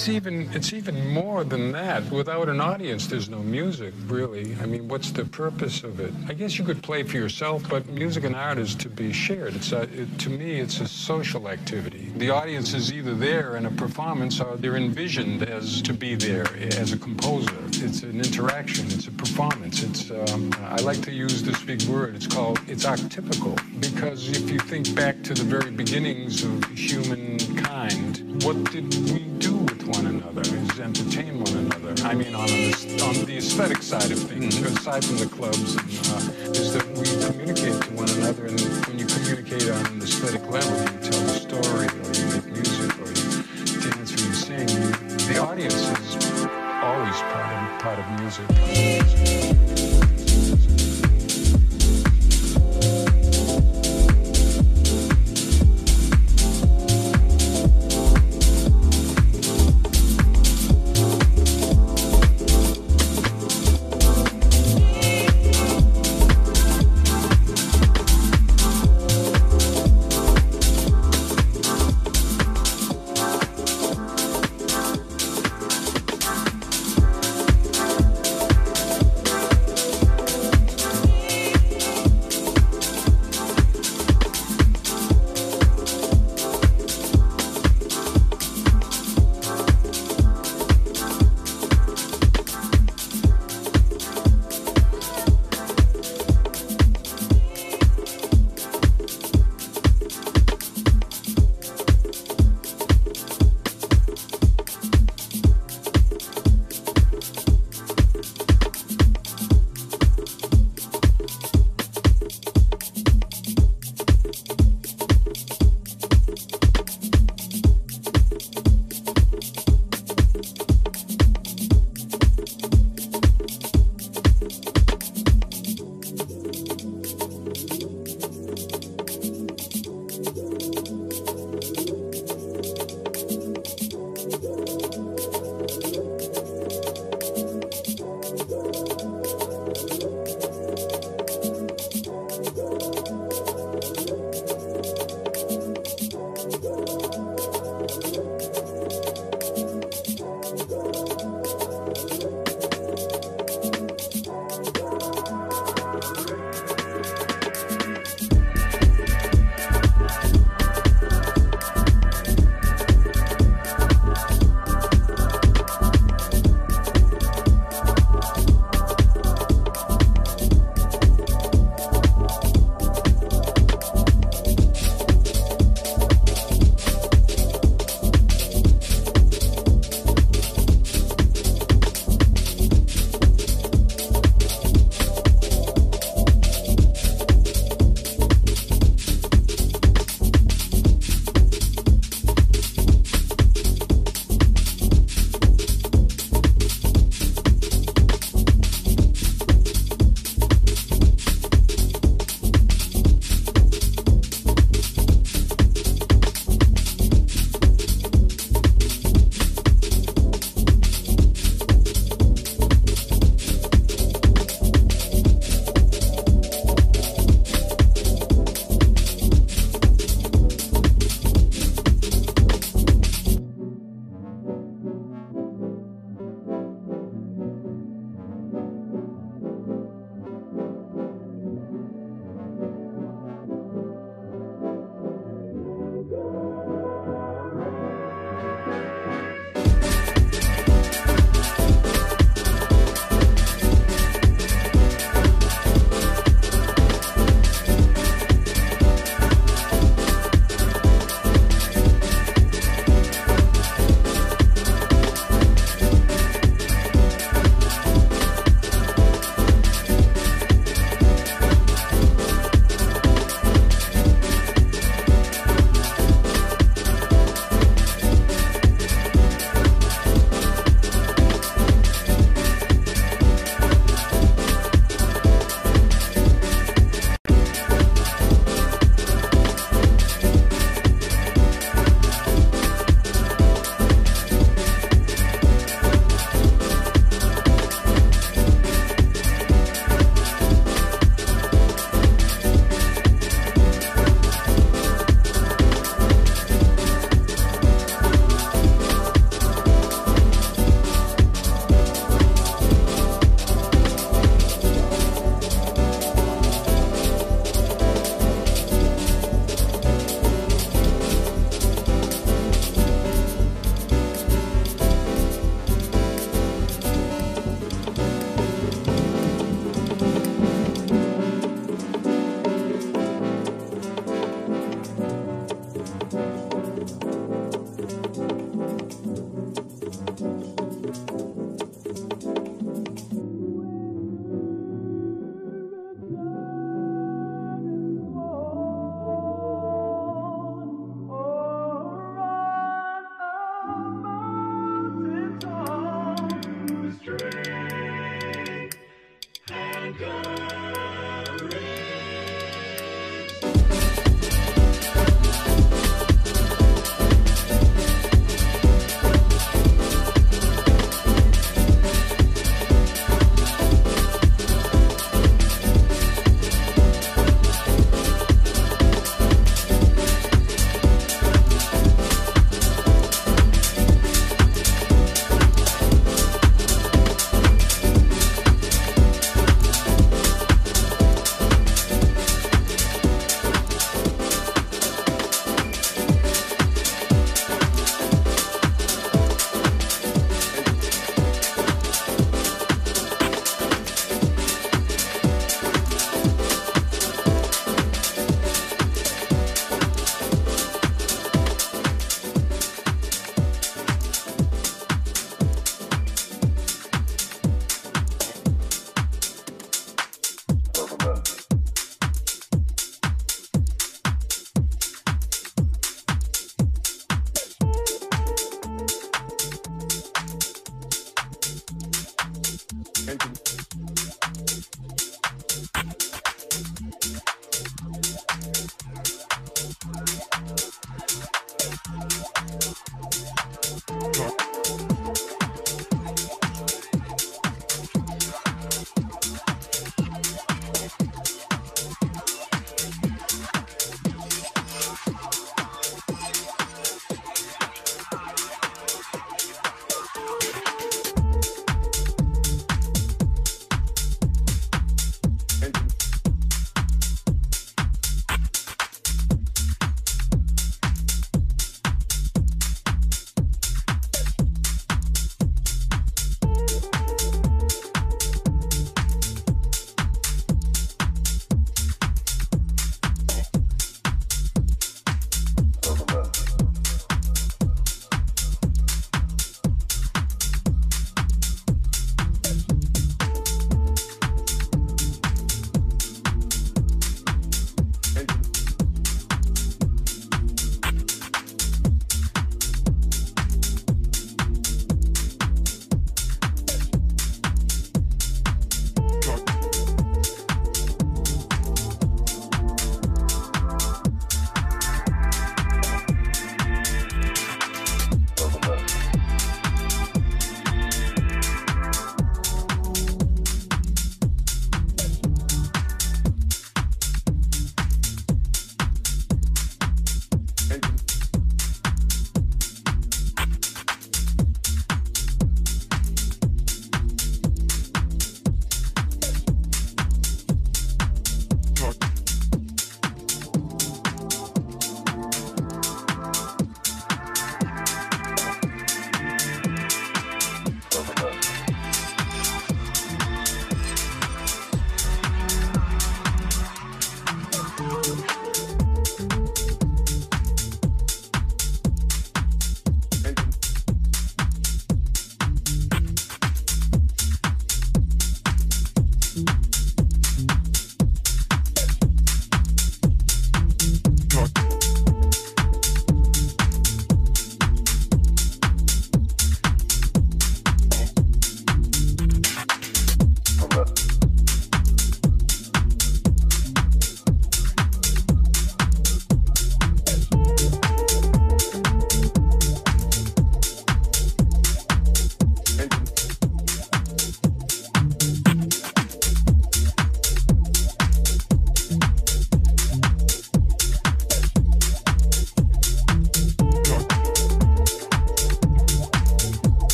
it's even it's even more than that. Without an audience, there's no music, really. I mean, what's the purpose of it? I guess you could play for yourself, but music and art is to be shared. It's a, it, to me, it's a social activity. The audience is either there in a performance or they're envisioned as to be there as a composer. It's an interaction. It's a performance. It's um, I like to use this big word. It's called it's archetypical because if you think back to the very beginnings of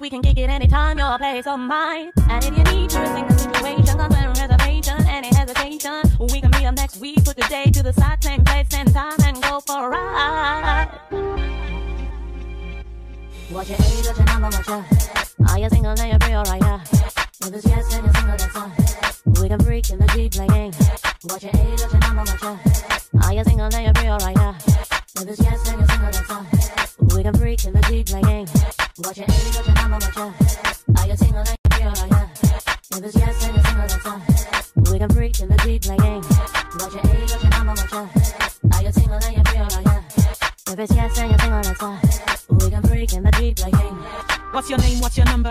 we can kick it anytime, your place or mine. If it's yes, then you're single, that's all. We can freak in the Jeep playing. What's your age, what's your number, what's your... Are you single, then you're real right now? If it's yes, then you're single, that's all. We can freak in the Jeep playing. What's your name? What's your number?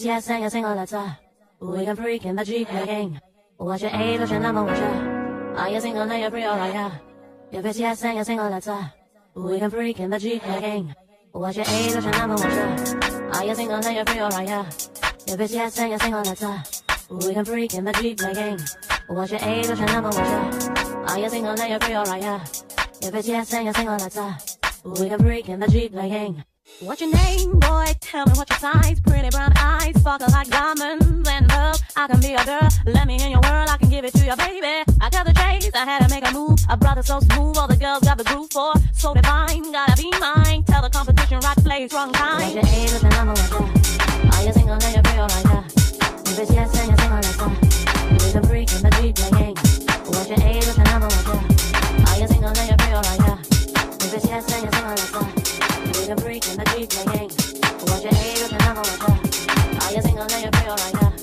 If it's yes, then you're single, that's all. We can freak in the Jeep playing. What's your age, what's your number, what's your... Are you single, then you're real right now? If it's yes, then you're single, that's all. We can freak in the Jeep playing. What's your age, what's your number, what's your... Are you single, you're real right now? If it's yes, then you're single, that's all. We can freak in the Jeep playing. What's your age, what's your number, what's your... Are you single, then you're real right now? If it's yes, then you're single, that's all. We can freak in the Jeep playing. What's your name, boy? Tell me what your size. Pretty brown eyes, sparkle like diamonds and love. I can be a girl. Let me in your world. I can give it to you, baby. I got the chase. I had to make a move. A brother so smooth. All the girls got the groove for. So divine. Gotta be mine. Tell the competition right place, wrong time. What's your age? What's your number? Are you single? Then you're real like that. If it's yes, then you're single like that. We can freak in the Jeep playing. What's your age? What's your number? Are you single? Then you're real like that. If it's yes, then you're single like that. We can freak in the Jeep your age? What's your number? What's your? Are you single? Then you're real like that.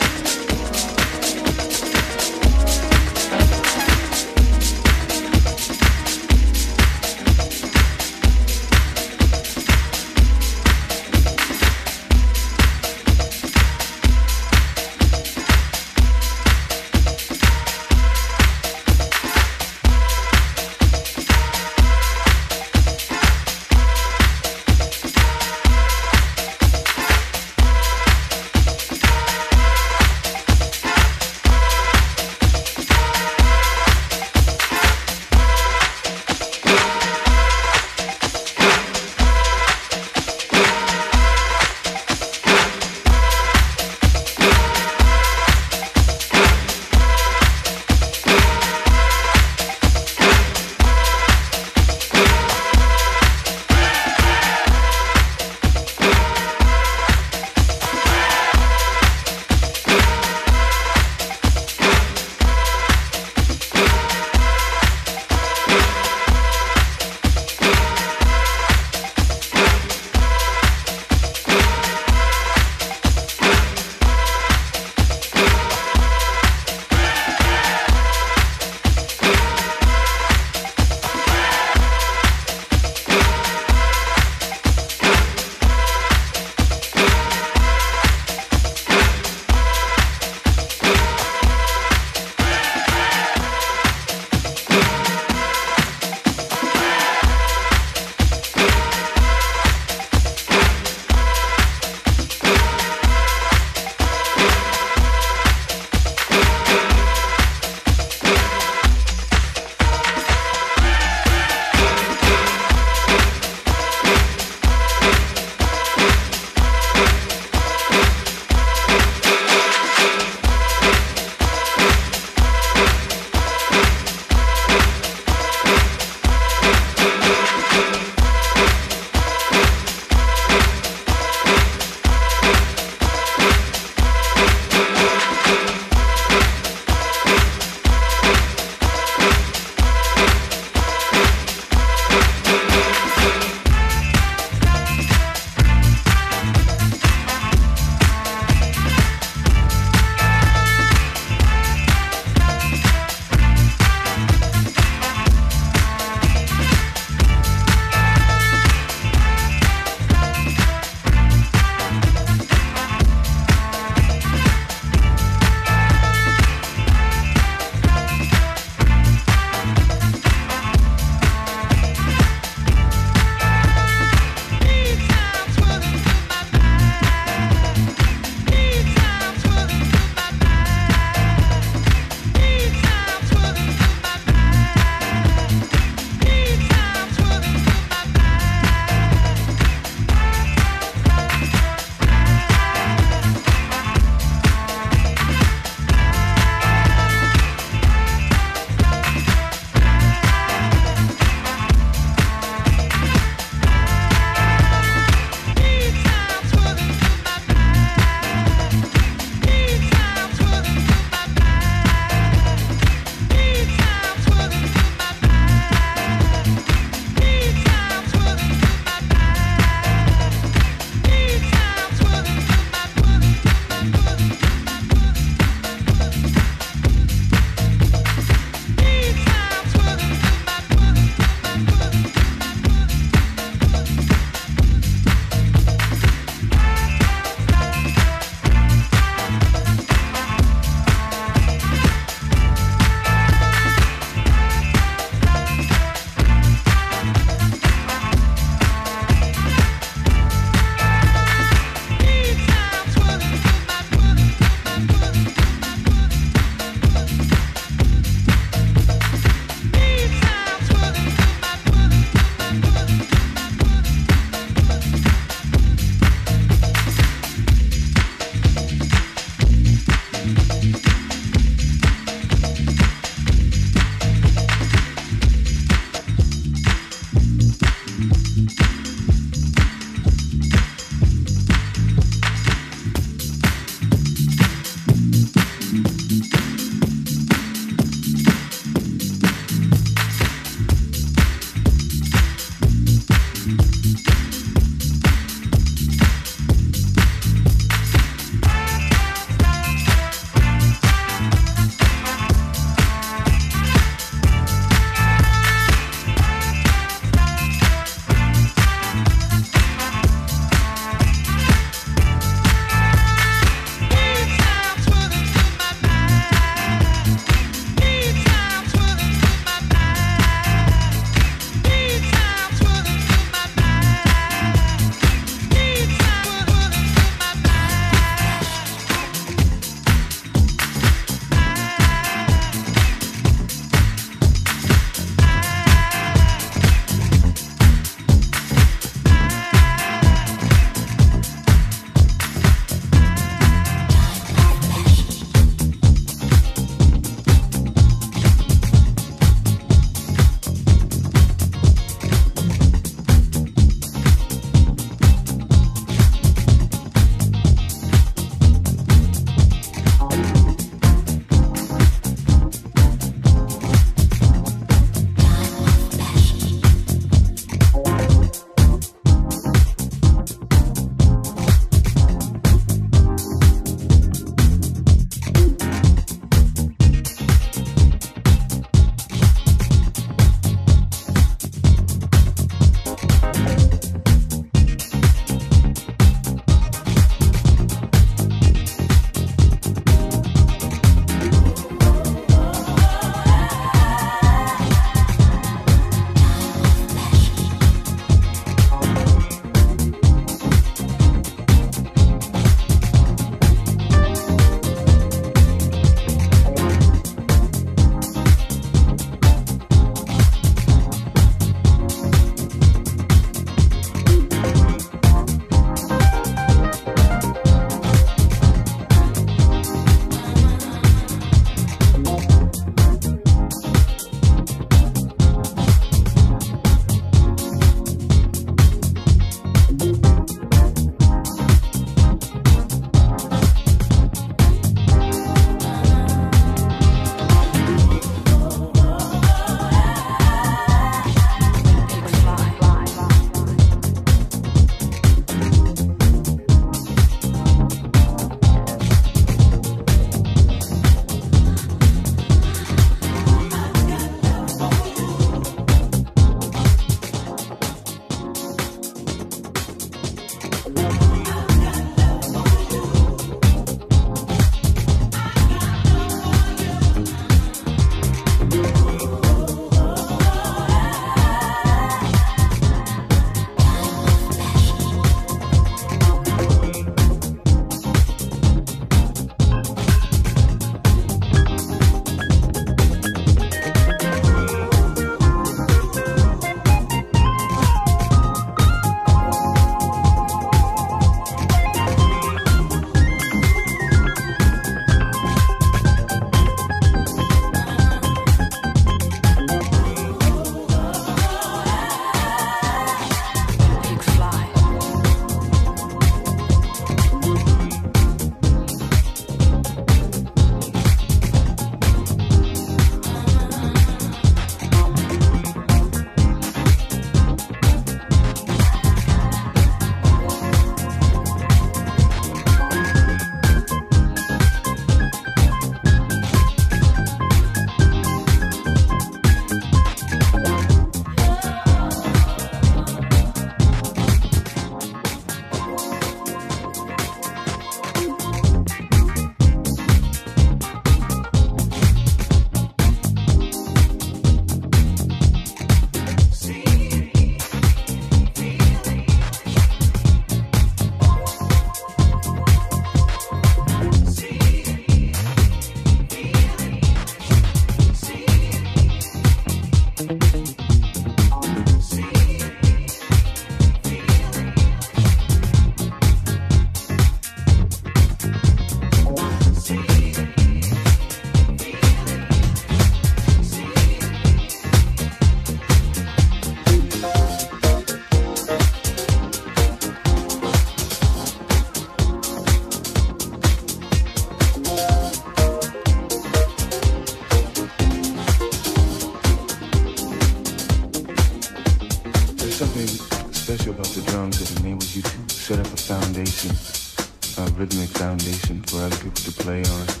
Foundation for other people to play on.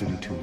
The capacity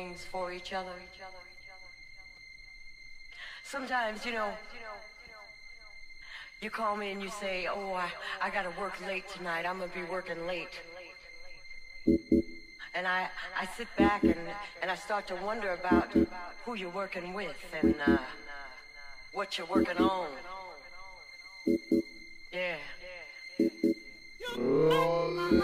things for each other. Sometimes, you know, you call me and you say, oh, I, I got to work late tonight. I'm going to be working late. And I, I sit back and, and I start to wonder about who you're working with and uh, what you're working on. Yeah. Rolling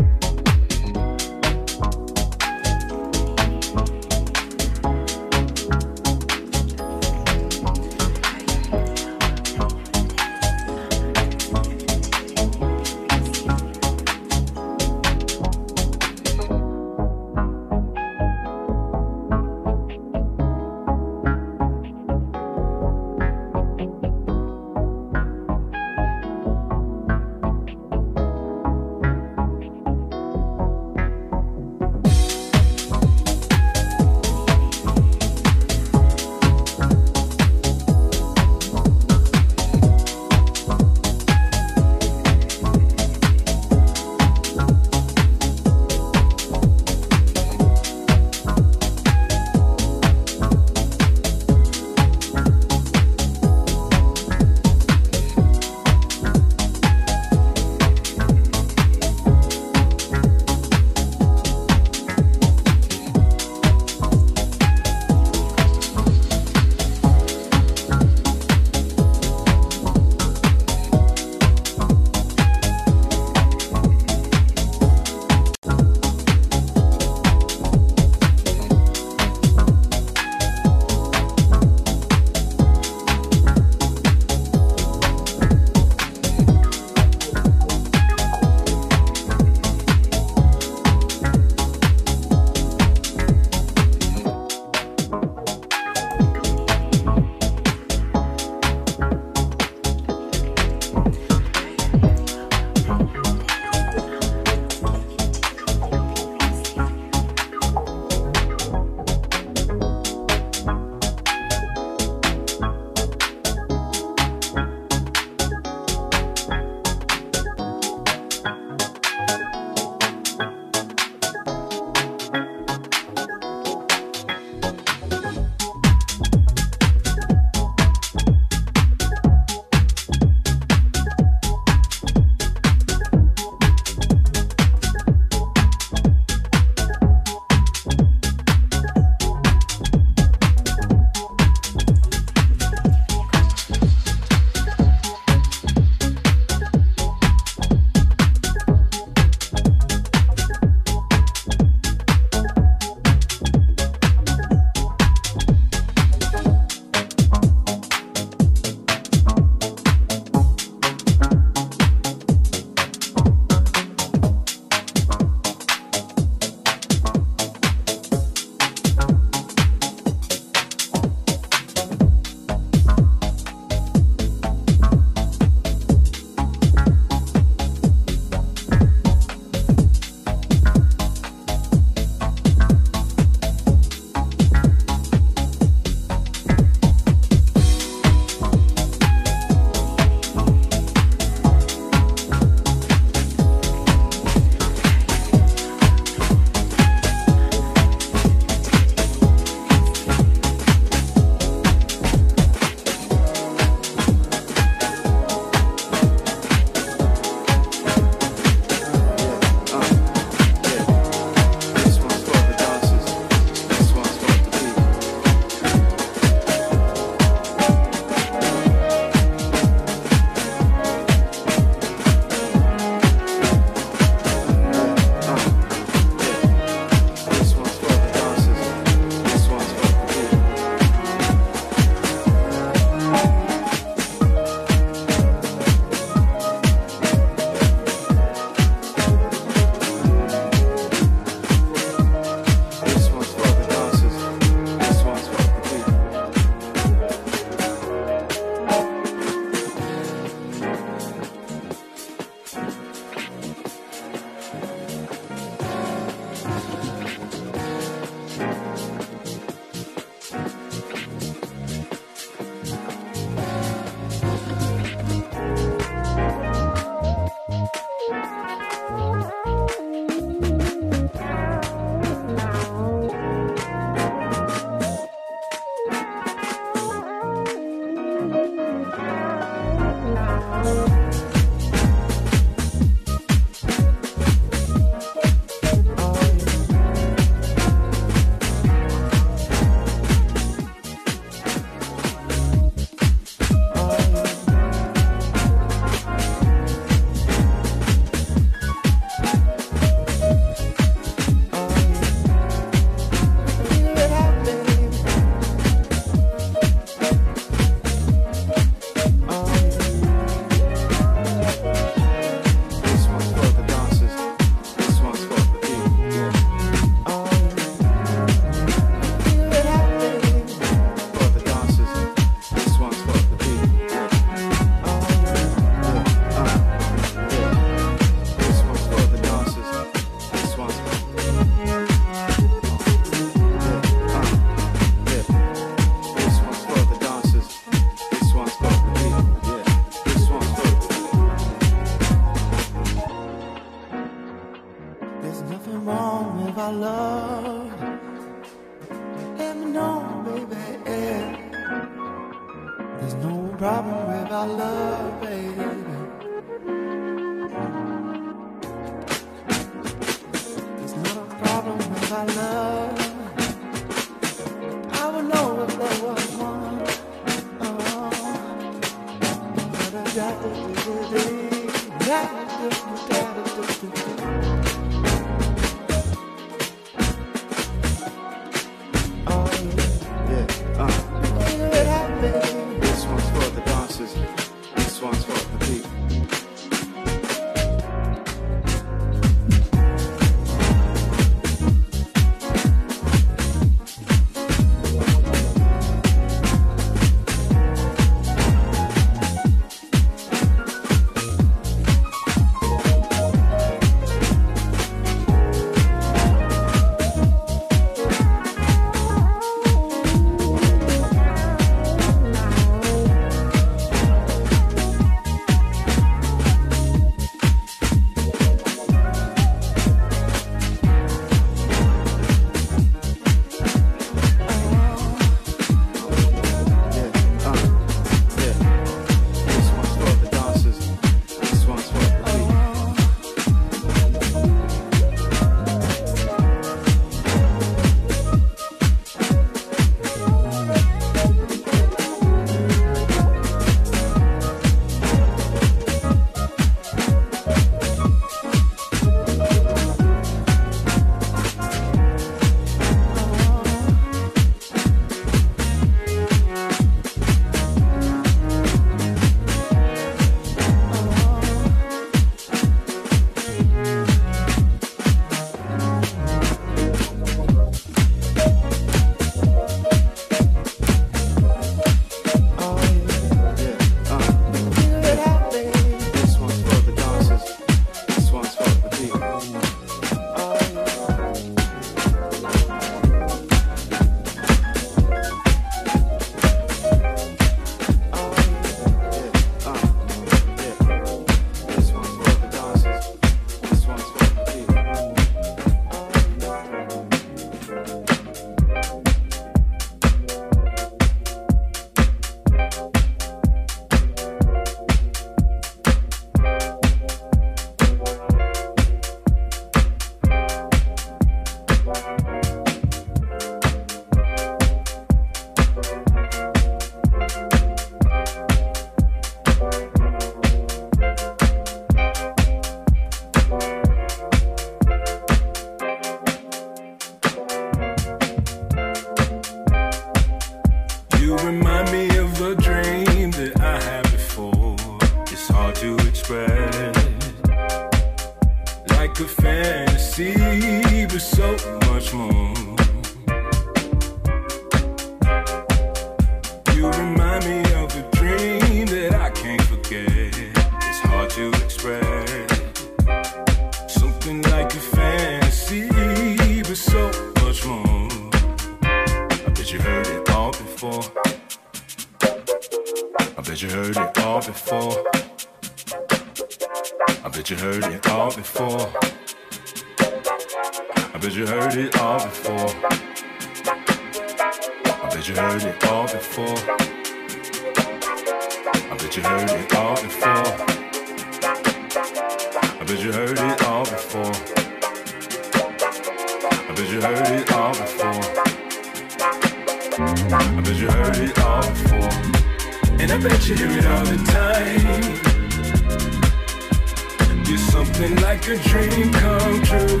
Living like a dream come true.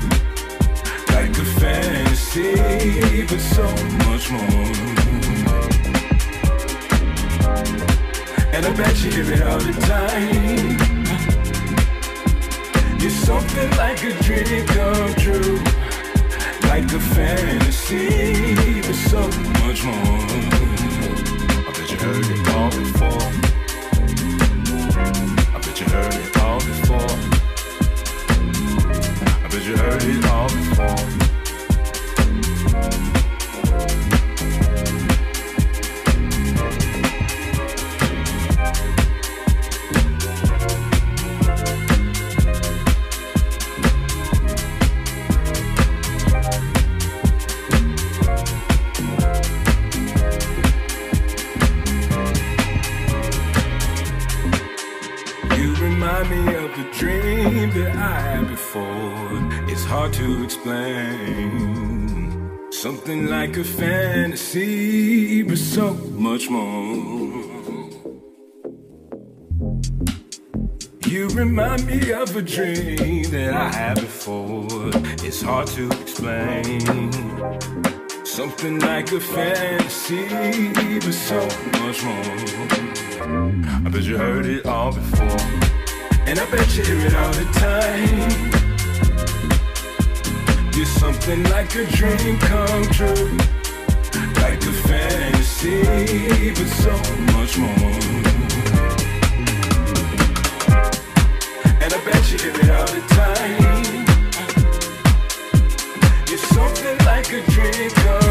Like a fantasy, but so much more. And I bet you hear it all the time. You're something like a dream come true. Like a fantasy, but so much more. I bet you heard it all before. you heard it all before. a fantasy, but so much more. You remind me of a dream that I had before. It's hard to explain. Something like a fantasy, but so much more. I bet you heard it all before, and I bet you hear it all the time. It's something like a dream come true. Like a fantasy, but so much more. And I bet you get it all the time. It's something like a dream come